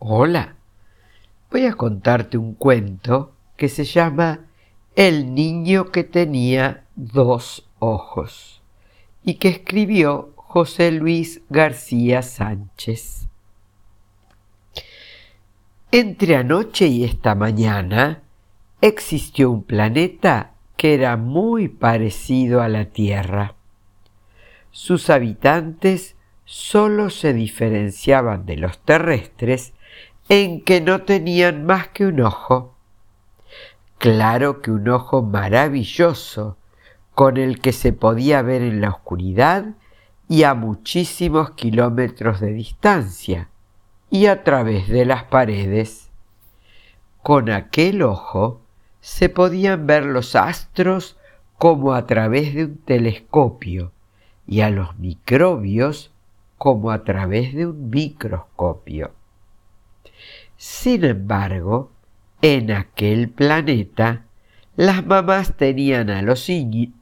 Hola, voy a contarte un cuento que se llama El niño que tenía dos ojos y que escribió José Luis García Sánchez. Entre anoche y esta mañana existió un planeta que era muy parecido a la Tierra. Sus habitantes solo se diferenciaban de los terrestres en que no tenían más que un ojo. Claro que un ojo maravilloso, con el que se podía ver en la oscuridad y a muchísimos kilómetros de distancia y a través de las paredes. Con aquel ojo se podían ver los astros como a través de un telescopio y a los microbios como a través de un microscopio. Sin embargo, en aquel planeta, las mamás tenían a los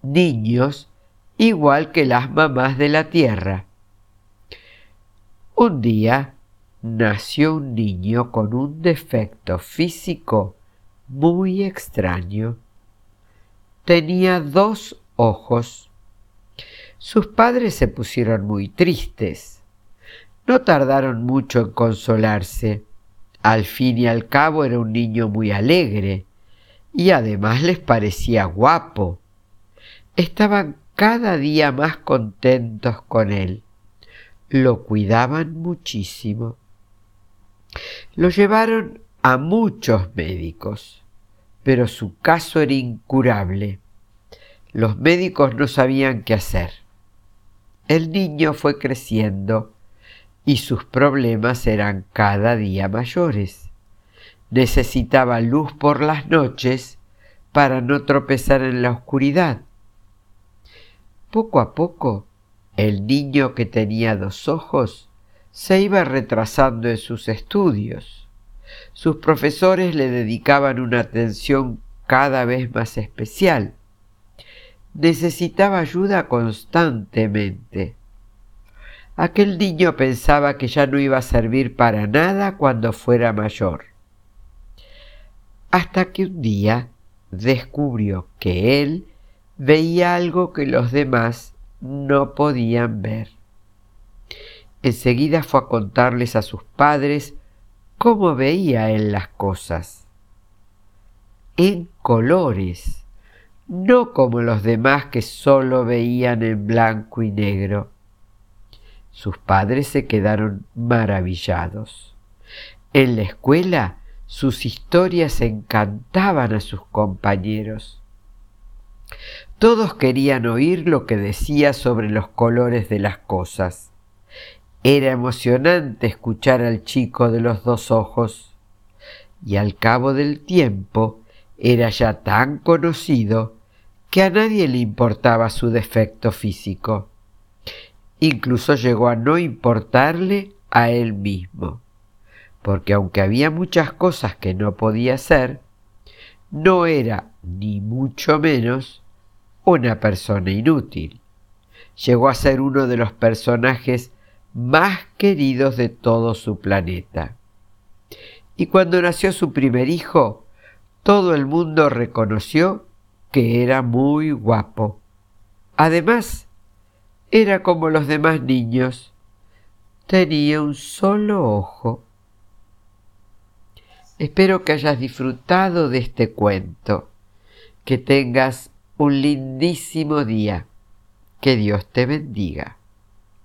niños igual que las mamás de la Tierra. Un día nació un niño con un defecto físico muy extraño. Tenía dos ojos. Sus padres se pusieron muy tristes. No tardaron mucho en consolarse al fin y al cabo era un niño muy alegre y además les parecía guapo. Estaban cada día más contentos con él. Lo cuidaban muchísimo. Lo llevaron a muchos médicos, pero su caso era incurable. Los médicos no sabían qué hacer. El niño fue creciendo y sus problemas eran cada día mayores. Necesitaba luz por las noches para no tropezar en la oscuridad. Poco a poco, el niño que tenía dos ojos se iba retrasando en sus estudios. Sus profesores le dedicaban una atención cada vez más especial. Necesitaba ayuda constantemente. Aquel niño pensaba que ya no iba a servir para nada cuando fuera mayor. Hasta que un día descubrió que él veía algo que los demás no podían ver. Enseguida fue a contarles a sus padres cómo veía él las cosas. En colores, no como los demás que solo veían en blanco y negro. Sus padres se quedaron maravillados. En la escuela sus historias encantaban a sus compañeros. Todos querían oír lo que decía sobre los colores de las cosas. Era emocionante escuchar al chico de los dos ojos, y al cabo del tiempo era ya tan conocido que a nadie le importaba su defecto físico. Incluso llegó a no importarle a él mismo, porque aunque había muchas cosas que no podía hacer, no era ni mucho menos una persona inútil. Llegó a ser uno de los personajes más queridos de todo su planeta. Y cuando nació su primer hijo, todo el mundo reconoció que era muy guapo. Además, era como los demás niños. Tenía un solo ojo. Espero que hayas disfrutado de este cuento. Que tengas un lindísimo día. Que Dios te bendiga.